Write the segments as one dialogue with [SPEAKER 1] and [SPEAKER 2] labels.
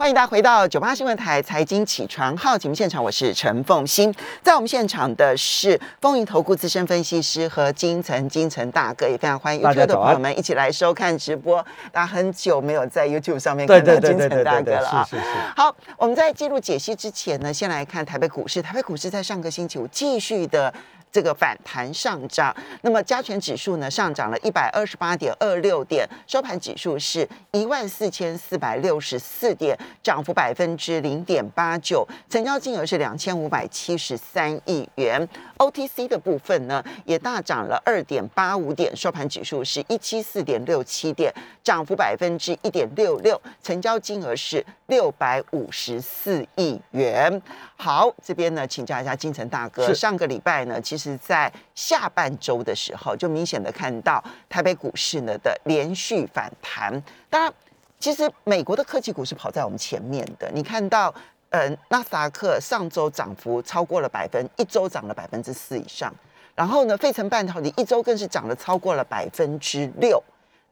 [SPEAKER 1] 欢迎大家回到九八新闻台财经起床号节目现场，我是陈凤欣。在我们现场的是风云投顾资深分析师和金城金城大哥，也非常欢迎 YouTube 的朋友们一起来收看直播。大家很久没有在 YouTube 上面看到金城大哥了啊！
[SPEAKER 2] 是是是。
[SPEAKER 1] 好，我们在进入解析之前呢，先来看台北股市。台北股市在上个星期五继续的。这个反弹上涨，那么加权指数呢上涨了一百二十八点二六点，收盘指数是一万四千四百六十四点，涨幅百分之零点八九，成交金额是两千五百七十三亿元。OTC 的部分呢也大涨了二点八五点，收盘指数是一七四点六七点，涨幅百分之一点六六，成交金额是六百五十四亿元。好，这边呢请教一下金城大哥，上个礼拜呢其实。是在下半周的时候，就明显的看到台北股市呢的连续反弹。当然，其实美国的科技股是跑在我们前面的。你看到，呃，纳斯达克上周涨幅超过了百分，一周涨了百分之四以上。然后呢，费城半导体一周更是涨了超过了百分之六。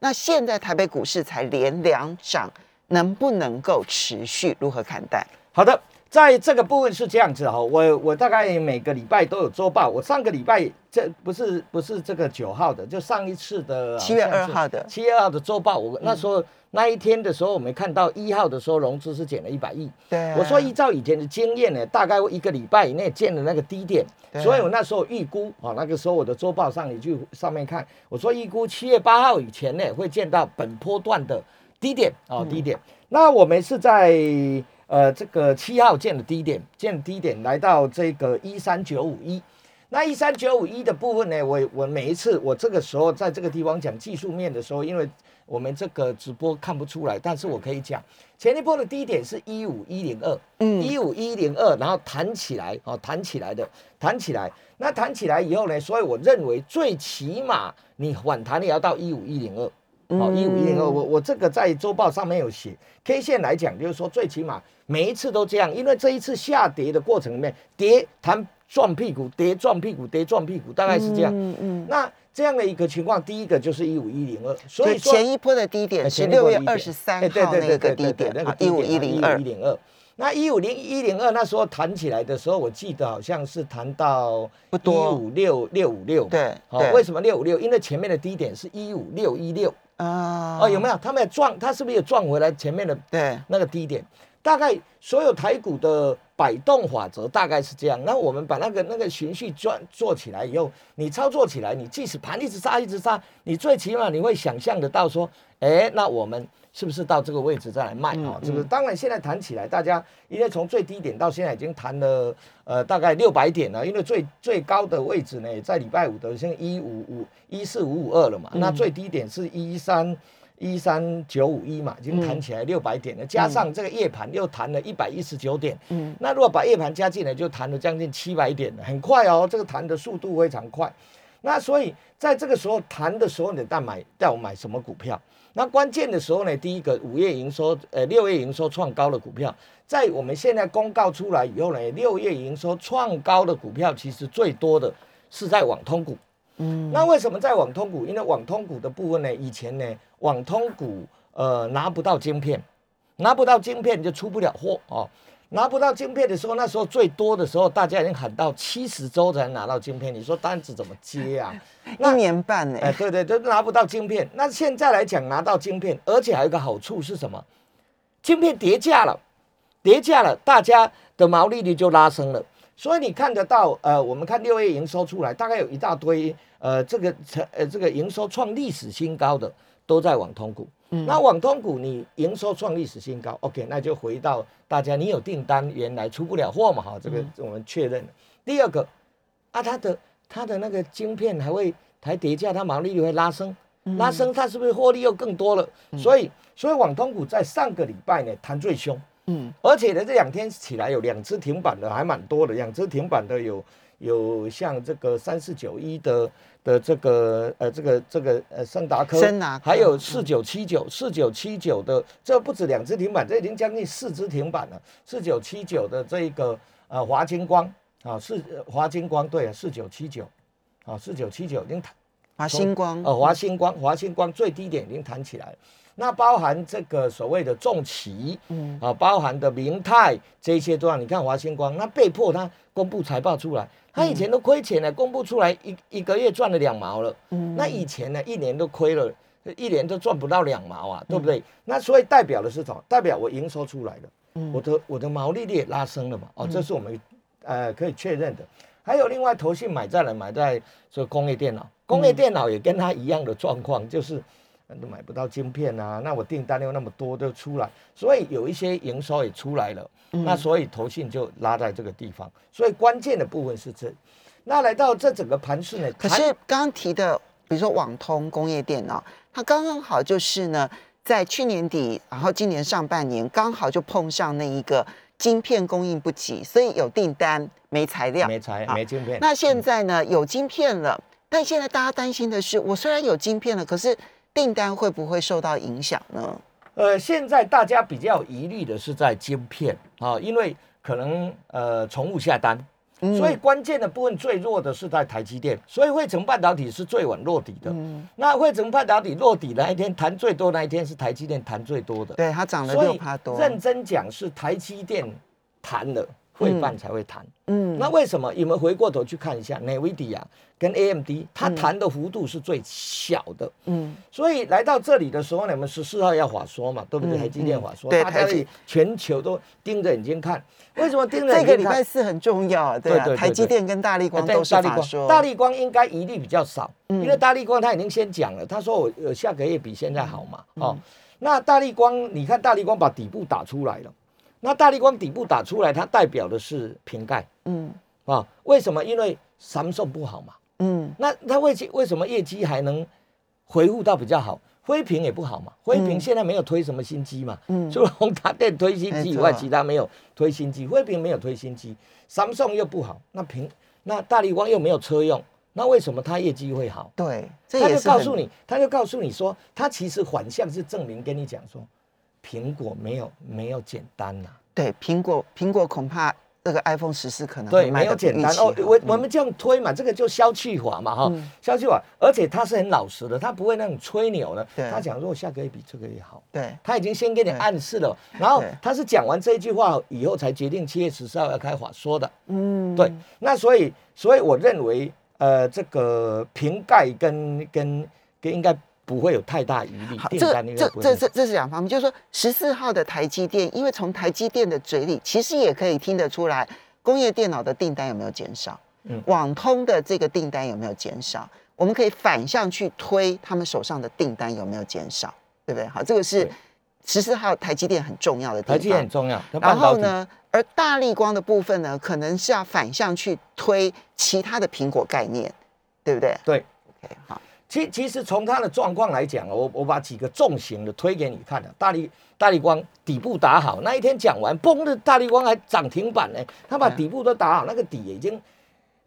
[SPEAKER 1] 那现在台北股市才连两涨，能不能够持续？如何看待？
[SPEAKER 2] 好的。在这个部分是这样子哈，我我大概每个礼拜都有周报。我上个礼拜这不是不是这个九号的，就上一次的
[SPEAKER 1] 七月二号的
[SPEAKER 2] 七月二号的周报。我那时候那一天的时候，我们看到一号的时候融资是减了一百亿。
[SPEAKER 1] 对，
[SPEAKER 2] 我说依照以前的经验呢，大概一个礼拜以内见了那个低点，所以我那时候预估啊，那个时候我的周报上你去上面看，我说预估七月八号以前呢会见到本波段的低点啊低点。那我们是在。呃，这个七号建的低点，建低点来到这个一三九五一，那一三九五一的部分呢，我我每一次我这个时候在这个地方讲技术面的时候，因为我们这个直播看不出来，但是我可以讲前一波的低点是一五一零二，嗯，一五一零二，然后弹起来，哦，弹起来的，弹起来，那弹起来以后呢，所以我认为最起码你反弹也要到一五一零二。哦，一五一零二，我我这个在周报上面有写，K 线来讲，就是说最起码每一次都这样，因为这一次下跌的过程里面，跌弹撞屁股，跌撞屁股，跌撞屁股，大概是这样。嗯嗯。那这样的一个情况，第一个就是一五一零二，
[SPEAKER 1] 所以前一波的低点是六月二十三号那个低点，那个一五一零二。
[SPEAKER 2] 一零二，那一五零一零二那时候弹起来的时候，我记得好像是弹到一五六六五六。
[SPEAKER 1] 对。
[SPEAKER 2] 好，为什么六五六？因为前面的低点是一五六一六。啊哦，有没有？他们也撞，他是不是也撞回来前面的
[SPEAKER 1] 对
[SPEAKER 2] 那个低点？大概所有台股的摆动法则大概是这样。那我们把那个那个循序转做起来以后，你操作起来，你即使盘一直杀一直杀，你最起码你会想象得到说，哎，那我们。是不是到这个位置再来卖啊？是不是？当然，现在谈起来，大家因为从最低点到现在已经谈了呃大概六百点了。因为最最高的位置呢，在礼拜五的现在一五五一四五五二了嘛。那最低点是一三一三九五一嘛，已经弹起来六百点了。加上这个夜盘又弹了一百一十九点。嗯。那如果把夜盘加进来，就弹了将近七百点了，很快哦。这个弹的速度非常快。那所以在这个时候弹的时候，你带买带我买什么股票？那关键的时候呢，第一个五月营收，呃，六月营收创高的股票，在我们现在公告出来以后呢，六月营收创高的股票，其实最多的是在网通股。嗯，那为什么在网通股？因为网通股的部分呢，以前呢，网通股呃拿不到晶片，拿不到晶片就出不了货哦。拿不到晶片的时候，那时候最多的时候，大家已经喊到七十周才拿到晶片。你说单子怎么接啊？
[SPEAKER 1] 一年半呢？
[SPEAKER 2] 哎，对对，都拿不到晶片。那现在来讲拿到晶片，而且还有一个好处是什么？晶片叠价了，叠价了，大家的毛利率就拉升了。所以你看得到，呃，我们看六月营收出来，大概有一大堆，呃，这个成，呃，这个营收创历史新高的都在网通股。嗯那网通股你营收创历史新高，OK，那就回到大家，你有订单，原来出不了货嘛，哈，这个我们确认了。第二个啊，它的它的那个晶片还会抬叠加，它毛利率会拉升，拉升它是不是获利又更多了？所以所以网通股在上个礼拜呢弹最凶，嗯，而且呢这两天起来有两只停板的还蛮多的，两只停板的有有像这个三四九一的。的这个呃，这个这个呃，圣达科，还有四九七九四九七九的，这不止两只停板，这已经将近四只停板了。四九七九的这个呃华金光啊，四华金光对啊，四九七九啊，四九七九已经弹
[SPEAKER 1] 华星光
[SPEAKER 2] 呃华星光华星光最低点已经弹起来了。那包含这个所谓的重企，嗯，啊，包含的明泰这些都让。你看华星光，那被迫他公布财报出来，他以前都亏钱了，公布出来一一个月赚了两毛了，嗯，那以前呢一年都亏了，一年都赚不到两毛啊，对不对？那所以代表的是什么？代表我营收出来了，嗯，我的我的毛利率也拉升了嘛，哦，这是我们呃可以确认的。还有另外投信买在了买在这工业电脑，工业电脑也跟他一样的状况，就是都买不到晶片啊，那我订单又那么多都出来，所以有一些营收也出来了，那所以投信就拉在这个地方，所以关键的部分是这。那来到这整个盘势呢，
[SPEAKER 1] 可是刚刚提的，比如说网通工业电脑，它刚刚好就是呢，在去年底，然后今年上半年刚好就碰上那一个。晶片供应不及，所以有订单没材料，
[SPEAKER 2] 没材没晶片。
[SPEAKER 1] 那现在呢？有晶片了，但现在大家担心的是，我虽然有晶片了，可是订单会不会受到影响呢？
[SPEAKER 2] 呃，现在大家比较疑虑的是在晶片啊，因为可能呃重复下单。所以关键的部分最弱的是在台积电，所以汇成半导体是最晚落底的。那汇成半导体落底那一天谈最多那一天是台积电谈最多的，
[SPEAKER 1] 对它涨了六趴多。
[SPEAKER 2] 认真讲是台积电谈了。会办才会谈，嗯，那为什么？你们回过头去看一下，NVIDIA 跟 AMD，它谈的幅度是最小的，嗯，所以来到这里的时候，你们十四号要法说嘛，对不对？台积电法说，
[SPEAKER 1] 对，台积。
[SPEAKER 2] 全球都盯着眼睛看，为什么盯着？
[SPEAKER 1] 这个礼拜四很重要，对啊，台积电跟大力光都是法说，
[SPEAKER 2] 大力光应该疑虑比较少，因为大力光他已经先讲了，他说我呃下个月比现在好嘛，哦，那大力光，你看大力光把底部打出来了。那大力光底部打出来，它代表的是瓶盖，嗯，啊，为什么？因为三送不好嘛，嗯，那它为为什么业绩还能回复到比较好？灰屏也不好嘛，灰屏现在没有推什么新机嘛，嗯，除了宏达电推新机以外，其他没有推新机，灰屏没有推新机，三送又不好，那屏那大力光又没有车用，那为什么它业绩会好？
[SPEAKER 1] 对，
[SPEAKER 2] 他就告诉你，他就告诉你说，他其实反向是证明跟你讲说。苹果没有没有简单呐，
[SPEAKER 1] 对，苹果苹果恐怕那个 iPhone 十四可能
[SPEAKER 2] 对没有简单。哦，我我们这样推嘛，这个就消气法嘛哈，消气法，而且他是很老实的，他不会那种吹牛的，他讲如果下个月比这个月好，
[SPEAKER 1] 对，
[SPEAKER 2] 他已经先给你暗示了，然后他是讲完这一句话以后才决定七月十四号要开法说的，嗯，对，那所以所以我认为呃这个瓶盖跟跟跟应该。不会有太大疑虑。
[SPEAKER 1] 好，这这这这这是两方面，就是说十四号的台积电，因为从台积电的嘴里，其实也可以听得出来，工业电脑的订单有没有减少，嗯，网通的这个订单有没有减少，我们可以反向去推他们手上的订单有没有减少，对不对？好，这个是十四号台积电很重要的地方。
[SPEAKER 2] 台积电很重要。
[SPEAKER 1] 然后呢，而大力光的部分呢，可能是要反向去推其他的苹果概念，对不对？
[SPEAKER 2] 对。OK，好。其其实从它的状况来讲我我把几个重型的推给你看了。大力大力光底部打好，那一天讲完，嘣的大力光还涨停板呢。他把底部都打好，那个底已经，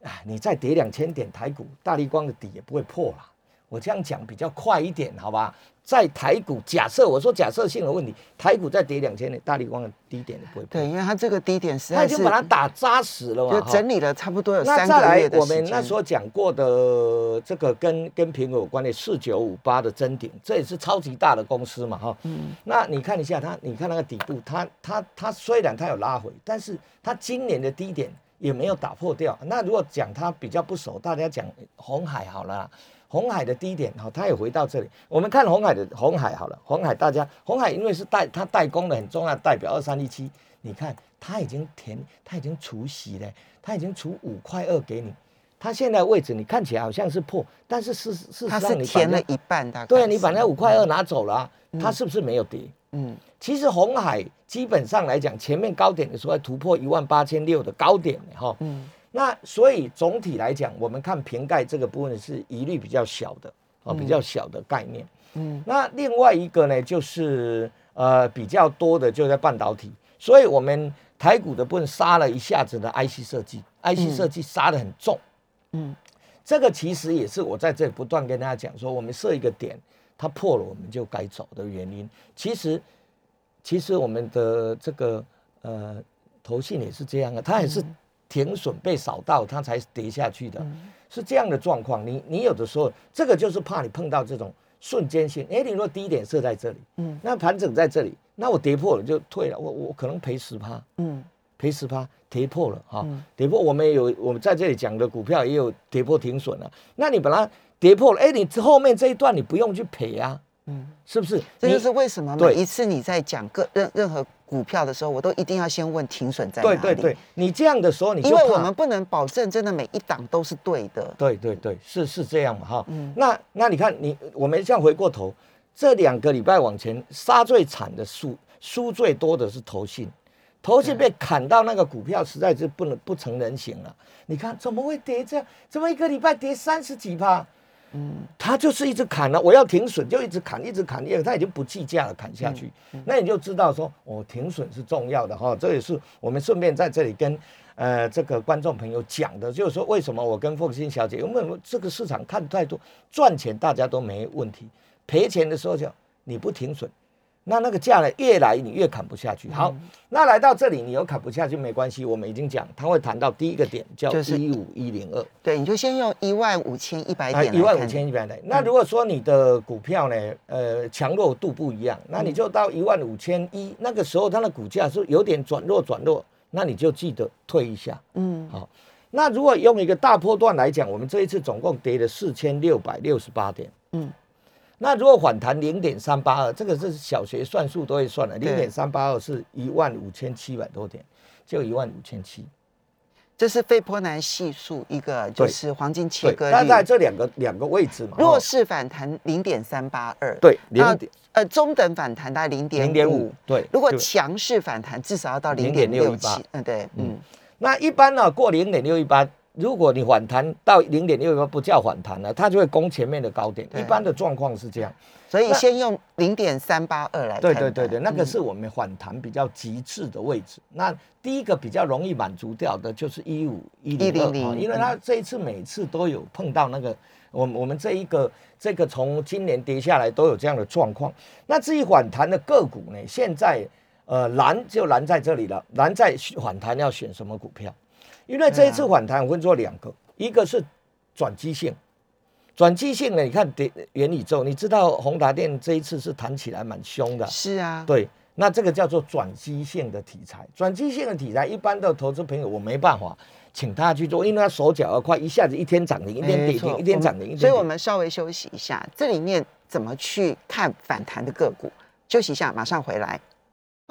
[SPEAKER 2] 啊，你再跌两千点台股，大力光的底也不会破了。我这样讲比较快一点，好吧？在台股，假设我说假设性的问题，台股再跌两千点，大力光的低点都不会
[SPEAKER 1] 对，因为它这个低点是
[SPEAKER 2] 它已经把它打扎实了嘛，
[SPEAKER 1] 就整理了差不多有
[SPEAKER 2] 三个月的我们那时候讲过的这个跟跟苹果有关的四九五八的真顶，这也是超级大的公司嘛，哈。嗯。那你看一下它，你看那个底部，它它它虽然它有拉回，但是它今年的低点也没有打破掉。那如果讲它比较不熟，大家讲红海好了。红海的低点，哈，它也回到这里。我们看红海的红海好了，红海大家，红海因为是代它代工的很重要代表二三一七，你看它已经填，它已经除息了，它已经除五块二给你，它现在位置你看起来好像是破，但是事事实上你
[SPEAKER 1] 填了一半大概，
[SPEAKER 2] 对，你把那五块二拿走了，它是不是没有跌？嗯，其实红海基本上来讲，前面高点的时候突破一万八千六的高点哈，嗯。那所以总体来讲，我们看瓶盖这个部分是疑虑比较小的啊，比较小的概念。嗯，那另外一个呢，就是呃比较多的就在半导体，所以我们台股的部分杀了一下子的 IC 设计，IC 设计杀的很重。嗯，这个其实也是我在这里不断跟大家讲说，我们设一个点，它破了我们就该走的原因。其实，其实我们的这个呃投信也是这样的，它也是。停损被扫到，它才跌下去的，是这样的状况。你你有的时候，这个就是怕你碰到这种瞬间性。哎，你说低点设在这里，嗯，那盘整在这里，那我跌破了就退了，我我可能赔十趴，嗯，赔十趴，跌破了哈，跌破我们有我们在这里讲的股票也有跌破停损了，那你把它跌破了，哎，你后面这一段你不用去赔啊。嗯，是不是？
[SPEAKER 1] 这就是为什么每一次你在讲个任任何股票的时候，我都一定要先问停损在哪里。
[SPEAKER 2] 对对对，你这样的时候，你
[SPEAKER 1] 因为我们不能保证真的每一档都是对的。
[SPEAKER 2] 对对对，是是这样嘛哈。嗯。那那你看你，我们这样回过头，这两个礼拜往前杀最惨的输输最多的是投信，投信被砍到那个股票实在是不能不成人形了。你看怎么会跌这样？怎么一个礼拜跌三十几趴？嗯，他就是一直砍了，我要停损就一直砍，一直砍，因为他已经不计价了，砍下去。那你就知道说，哦，停损是重要的哈。这也是我们顺便在这里跟呃这个观众朋友讲的，就是说为什么我跟凤欣小姐，因为这个市场看太多，赚钱大家都没问题，赔钱的时候就你不停损。那那个价呢，越来你越砍不下去。好，那来到这里，你又砍不下去没关系，我们已经讲，他会谈到第一个点叫一五一零二。
[SPEAKER 1] 对，你就先用一万五千一百点。
[SPEAKER 2] 一万五千一百点。那如果说你的股票呢，呃，强弱度不一样，那你就到一万五千一，那个时候它的股价是有点转弱转弱，那你就记得退一下。嗯，好。那如果用一个大波段来讲，我们这一次总共跌了四千六百六十八点。嗯。那如果反弹零点三八二，这个是小学算术都会算的，零点三八二是一万五千七百多点，就一万五千七，
[SPEAKER 1] 这是费波南系数一个就是黄金切割率，
[SPEAKER 2] 它在这两个两个位置嘛。
[SPEAKER 1] 弱势反弹零点三八二，
[SPEAKER 2] 对，零点
[SPEAKER 1] 呃中等反弹大概零点零点五，
[SPEAKER 2] 对。
[SPEAKER 1] 如果强势反弹至少要到零点六七，嗯对，嗯。
[SPEAKER 2] 那一般呢过零点六一八。如果你反弹到零点六八不叫反弹了，它就会攻前面的高点。一般的状况是这样，
[SPEAKER 1] 所以先用零点三八二来。
[SPEAKER 2] 对对对对，那个是我们反弹比较极致的位置。那第一个比较容易满足掉的就是一五一零二，因为它这一次每次都有碰到那个，我我们这一个这个从今年跌下来都有这样的状况。那至于反弹的个股呢，现在呃难就难在这里了，难在反弹要选什么股票。因为这一次反弹分做两个，一个是转机性，转机性呢，你看元元宇宙，你知道宏达电这一次是弹起来蛮凶的，
[SPEAKER 1] 是啊，
[SPEAKER 2] 对，那这个叫做转机性的题材，转机性的题材，一般的投资朋友我没办法请他去做，因为他手脚要快，一下子一天涨停，一天跌停，一天涨停，
[SPEAKER 1] 所以我们稍微休息一下，这里面怎么去看反弹的个股？休息一下，马上回来。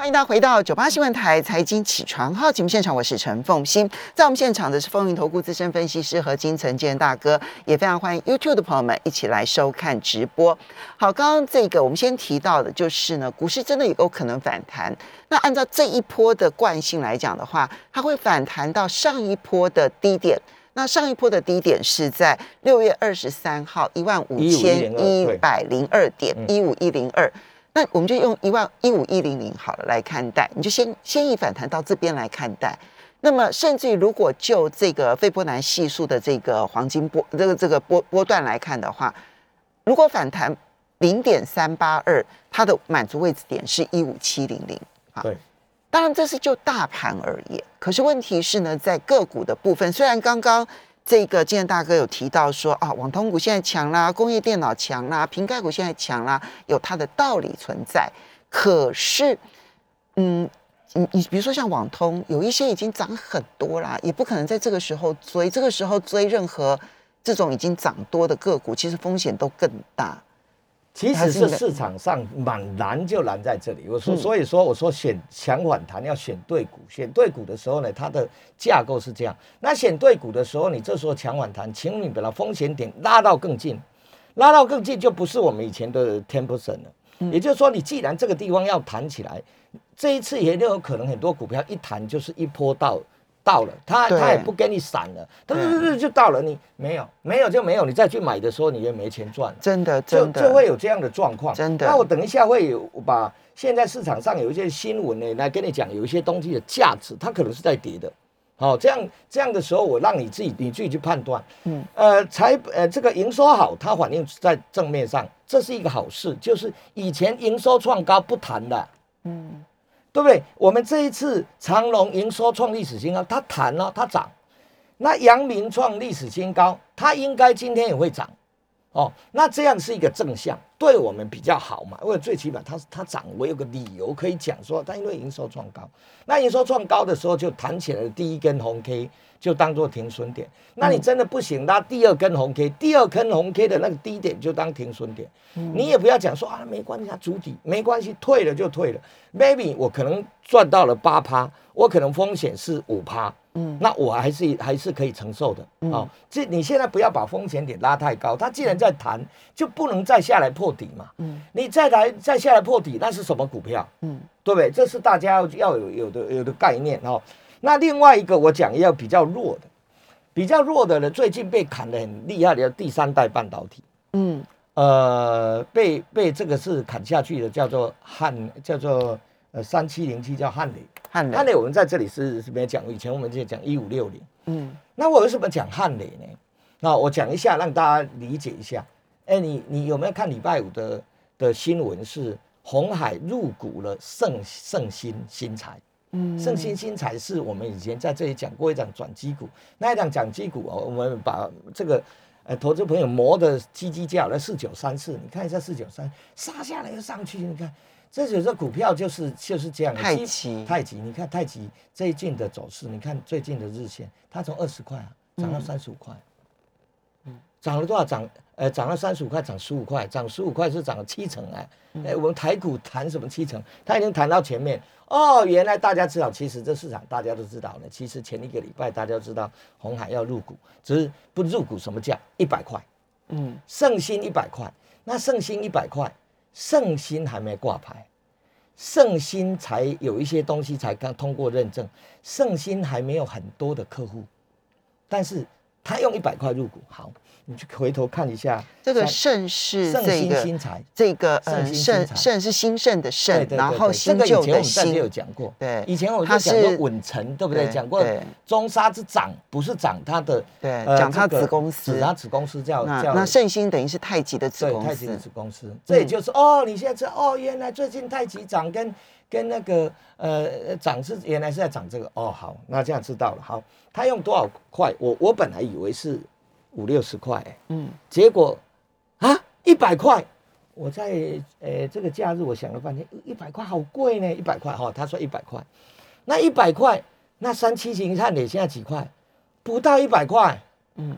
[SPEAKER 1] 欢迎大家回到九八新闻台财经起床号节目现场，我是陈凤欣，在我们现场的是风云投顾资深分析师何金城建大哥，也非常欢迎 YouTube 的朋友们一起来收看直播。好，刚刚这个我们先提到的就是呢，股市真的有可能反弹。那按照这一波的惯性来讲的话，它会反弹到上一波的低点。那上一波的低点是在六月二十三号一万五千一百零二点一五一零二。那我们就用一万一五一零零好了来看待，你就先先以反弹到这边来看待。那么，甚至于如果就这个费波南系数的这个黄金波这个这个波波段来看的话，如果反弹零点三八二，它的满足位置点是一五七零零
[SPEAKER 2] 啊。对，
[SPEAKER 1] 当然这是就大盘而言，可是问题是呢，在个股的部分，虽然刚刚。这个今天大哥有提到说啊，网通股现在强啦，工业电脑强啦，瓶盖股现在强啦，有它的道理存在。可是，嗯，你你比如说像网通，有一些已经涨很多啦，也不可能在这个时候追。这个时候追任何这种已经涨多的个股，其实风险都更大。
[SPEAKER 2] 其实是市场上蛮难就难在这里。我说，所以说我说选强反弹要选对股，选对股的时候呢，它的架构是这样。那选对股的时候，你这时候强反弹，请你把它风险点拉到更近，拉到更近就不是我们以前的 ten percent 了。也就是说，你既然这个地方要弹起来，这一次也有可能很多股票一弹就是一波到。到了，他他也不给你闪了，对对对，就到了，你没有没有就没有，你再去买的时候你也没钱赚，
[SPEAKER 1] 真的真
[SPEAKER 2] 的。就会有这样的状况，
[SPEAKER 1] 真的。
[SPEAKER 2] 那我等一下会有把现在市场上有一些新闻呢来跟你讲，有一些东西的价值，它可能是在跌的，好，这样这样的时候我让你自己你自己去判断，嗯，呃，财呃这个营收好，它反映在正面上，这是一个好事，就是以前营收创高不谈的，嗯。对不对？我们这一次长隆营收创历史新高，它弹了，它涨。那阳明创历史新高，它应该今天也会涨。哦，那这样是一个正向，对我们比较好嘛。因为最起码它它涨，我有个理由可以讲说，它因为营收创高，那营收创高的时候就弹起来的第一根红 K 就当做停损点。那你真的不行，那第二根红 K，第二根红 K 的那个低点就当停损点。你也不要讲说啊，没关系，它主体没关系，退了就退了。Maybe 我可能赚到了八趴，我可能风险是五趴。嗯，那我还是还是可以承受的哦。这你现在不要把风险点拉太高，它既然在弹，就不能再下来破底嘛。嗯，你再来再下来破底，那是什么股票？嗯，对不对？这是大家要要有有的有的概念哦。那另外一个我讲要比较弱的，比较弱的呢，最近被砍的很厉害的第三代半导体。嗯，呃，被被这个是砍下去的，叫做汉，叫做呃三七零七，叫汉磊。汉磊，我们在这里是是没讲，以前我们就讲一五六零，嗯，那我为什么讲汉磊呢？那我讲一下，让大家理解一下。哎，你你有没有看礼拜五的的新闻？是红海入股了盛盛新新材，嗯，盛新新材是我们以前在这里讲过一张转机股，那一张转机股哦，我们把这个呃投资朋友磨的叽叽叫，那四九三四，你看一下四九三杀下来又上去，你看。这就是股票就是就是这样的，
[SPEAKER 1] 太极
[SPEAKER 2] 太极，你看太极最近的走势，你看最近的日线，它从二十块啊涨到三十五块，嗯，涨了多少？涨呃涨了三十五块，涨十五块，涨十五块是涨了七成哎，哎我们台股谈什么七成？它已经谈到前面哦，原来大家知道，其实这市场大家都知道了，其实前一个礼拜大家知道红海要入股，只是不入股什么价？一百块，嗯，盛兴一百块，那盛兴一百块。圣心还没挂牌，圣心才有一些东西才刚通过认证，圣心还没有很多的客户，但是他用一百块入股，好。你去回头看一下，
[SPEAKER 1] 这个盛是这个这个呃盛盛是兴盛的盛，然后新旧的新
[SPEAKER 2] 有讲过。
[SPEAKER 1] 对，
[SPEAKER 2] 以前我就讲过稳成，对不对？讲过中沙之长不是长它的，
[SPEAKER 1] 对，讲它子公司，
[SPEAKER 2] 它子公司叫叫
[SPEAKER 1] 那盛兴等于是太极的子公司，
[SPEAKER 2] 太极的子公司。这也就是哦，你现在知道哦，原来最近太极长跟跟那个呃涨是原来是在涨这个哦，好，那这样知道了。好，他用多少块？我我本来以为是。五六十块，嗯，结果啊，一百块，我在呃这个假日，我想了半天，一百块好贵呢，一百块哈，他说一百块，那一百块，那三七型汉磊现在几块？不到一百块，嗯，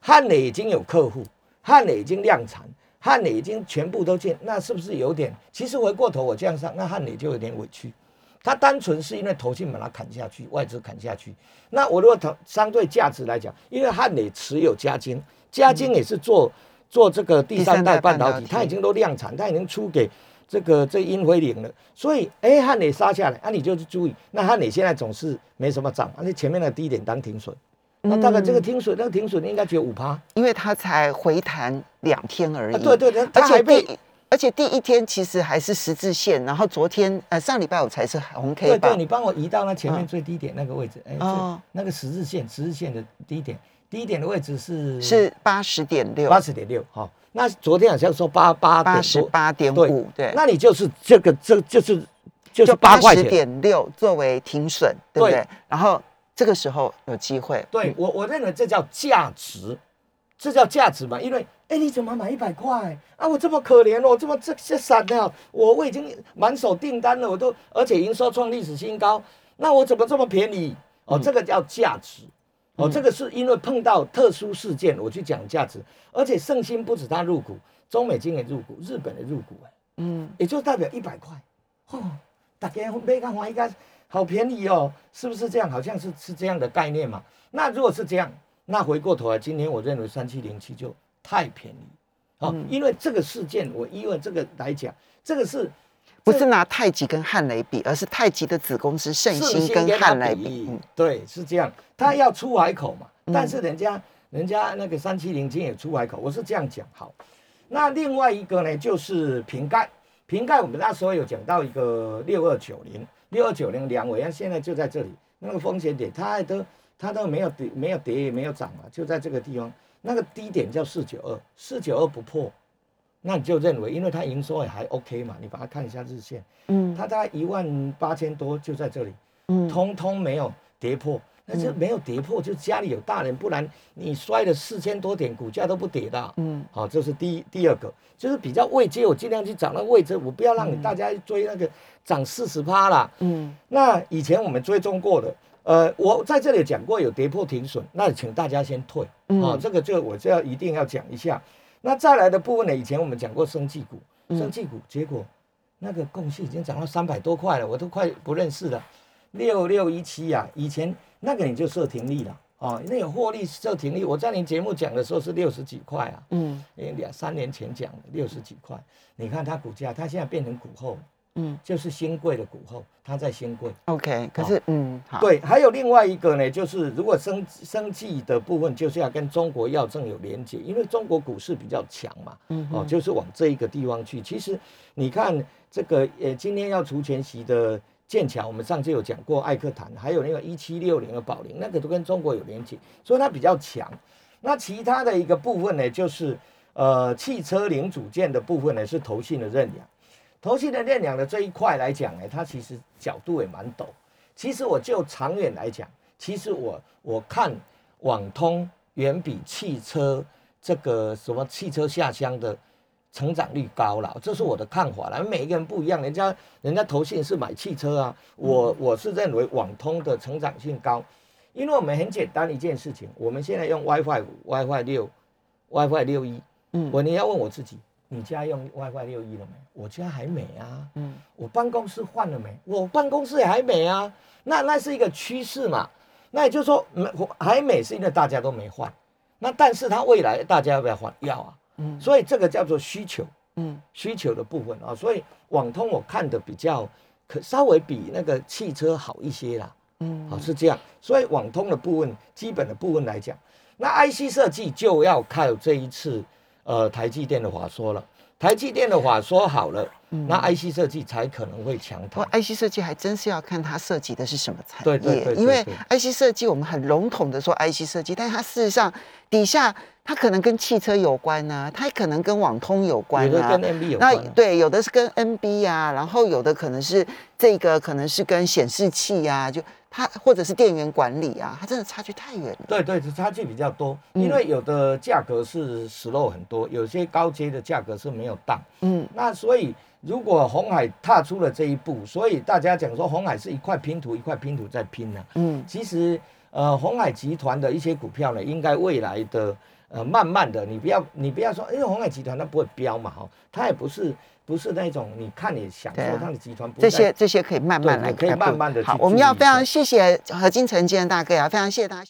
[SPEAKER 2] 汉磊已经有客户，汉磊已经量产，汉磊已经全部都进，那是不是有点？其实回过头我这样上，那汉磊就有点委屈。它单纯是因为投信把它砍下去，外资砍下去。那我如果投相对价值来讲，因为汉磊持有嘉金，嘉金也是做做这个第三代半导体，它已经都量产，它已经出给这个这英辉凌了。所以，哎，汉磊杀下来，那你就是注意，那汉磊现在总是没什么涨，而且前面的低点当停损，那大概这个停损，那个停损应该只有五趴，
[SPEAKER 1] 因为它才回弹两天而已。
[SPEAKER 2] 对对对，而且被。
[SPEAKER 1] 而且第一天其实还是十字线，然后昨天呃上礼拜五才是红 K
[SPEAKER 2] 对对，你帮我移到那前面最低点那个位置，哎，那个十字线，十字线的低点，低点的位置是
[SPEAKER 1] 是八十点六，
[SPEAKER 2] 八十点六，好，那昨天好像说八八
[SPEAKER 1] 八十八点五，对，
[SPEAKER 2] 那你就是这个这就是就是八块钱。
[SPEAKER 1] 点六作为停损，对不对？然后这个时候有机会，
[SPEAKER 2] 对我我认为这叫价值。这叫价值嘛？因为，哎，你怎么买一百块啊？我这么可怜哦，这么这些散的，我我已经满手订单了，我都而且营收创历史新高，那我怎么这么便宜？哦，这个叫价值，哦，这个是因为碰到特殊事件，我去讲价值。而且盛兴不止他入股，中美金也入股，日本的入股，哎，嗯，也就代表一百块，哦，大家没看华一个好便宜哦，是不是这样？好像是是这样的概念嘛？那如果是这样。那回过头来，今天我认为三七零七就太便宜，好，因为这个事件，我因为这个来讲，这个是
[SPEAKER 1] 不是拿太极跟汉雷比，而是太极的子公司盛兴跟汉雷比，
[SPEAKER 2] 对，是这样，他要出海口嘛，但是人家人家那个三七零金也出海口，我是这样讲，好，那另外一个呢，就是瓶盖，瓶盖我们那时候有讲到一个六二九零，六二九零两尾，现在就在这里，那个风险点，它都。它都没有跌，没有跌也没有涨啊，就在这个地方，那个低点叫四九二，四九二不破，那你就认为，因为它营收也还 OK 嘛，你把它看一下日线，嗯，它大概一万八千多就在这里，嗯，通通没有跌破，那就没有跌破，就家里有大人，不然你摔了四千多点，股价都不跌的。嗯，好，这是第一第二个，就是比较位阶，我尽量去找那个位置，我不要让你大家追那个涨四十趴啦。嗯，那以前我们追踪过的，呃，我在这里讲过有跌破停损，那请大家先退。啊，这个就我就要一定要讲一下。那再来的部分呢，以前我们讲过生技股，生技股结果那个共性已经涨到三百多块了，我都快不认识了。六六一七呀，以前那个你就设停利了啊，那有获利设停利。我在你节目讲的时候是六十几块啊，嗯，两三年前讲的六十几块，你看它股价，它现在变成股后，嗯，就是新贵的股后，它在新贵。
[SPEAKER 1] OK，可是嗯，好，
[SPEAKER 2] 对，还有另外一个呢，就是如果生生计的部分，就是要跟中国药证有连接，因为中国股市比较强嘛，嗯，哦，就是往这一个地方去。其实你看这个，呃，今天要除权息的。剑桥，我们上次有讲过艾克坦，还有那个一七六零的宝林，那个都跟中国有连接，所以它比较强。那其他的一个部分呢，就是呃汽车零组件的部分呢，是投信的认养。投信的认养的这一块来讲呢，它其实角度也蛮陡。其实我就长远来讲，其实我我看网通远比汽车这个什么汽车下乡的。成长率高了，这是我的看法了。每一个人不一样，人家人家投信是买汽车啊，我我是认为网通的成长性高，因为我们很简单一件事情，我们现在用 WiFi 五、WiFi 六、WiFi 六一，嗯，我你要问我自己，你家用 WiFi 六一了没？我家还没啊，嗯，我办公室换了没？我办公室也还没啊，那那是一个趋势嘛，那也就是说没还没是因为大家都没换，那但是它未来大家要不要换？要啊。嗯，所以这个叫做需求，嗯，需求的部分啊，所以网通我看的比较可稍微比那个汽车好一些啦，嗯，好是这样，所以网通的部分基本的部分来讲，那 IC 设计就要靠这一次呃台积电的话说了，台积电的话说好了，那 IC 设计才可能会强弹。
[SPEAKER 1] IC 设计还真是要看它设计的是什么产
[SPEAKER 2] 业，对对对，
[SPEAKER 1] 因为 IC 设计我们很笼统的说 IC 设计，但是它事实上底下。它可能跟汽车有关呐，它可能跟网通有关
[SPEAKER 2] 啊。跟 NB 有关。
[SPEAKER 1] 那对，有的是跟 NB 啊，然后有的可能是这个，可能是跟显示器啊，就它或者是电源管理啊，它真的差距太远了。
[SPEAKER 2] 对对，差距比较多，因为有的价格是 slow 很多，有些高阶的价格是没有档。嗯，那所以如果红海踏出了这一步，所以大家讲说红海是一块拼图，一块拼图在拼呢。嗯，其实呃，红海集团的一些股票呢，应该未来的。呃，慢慢的，你不要，你不要说，因为红海集团它不会飙嘛，哈，它也不是不是那种，你看你想说它的集团，
[SPEAKER 1] 这些这些可以慢慢来，
[SPEAKER 2] 可以慢慢的。
[SPEAKER 1] 好，我们要非常谢谢何金城今天大哥啊，非常谢谢大家。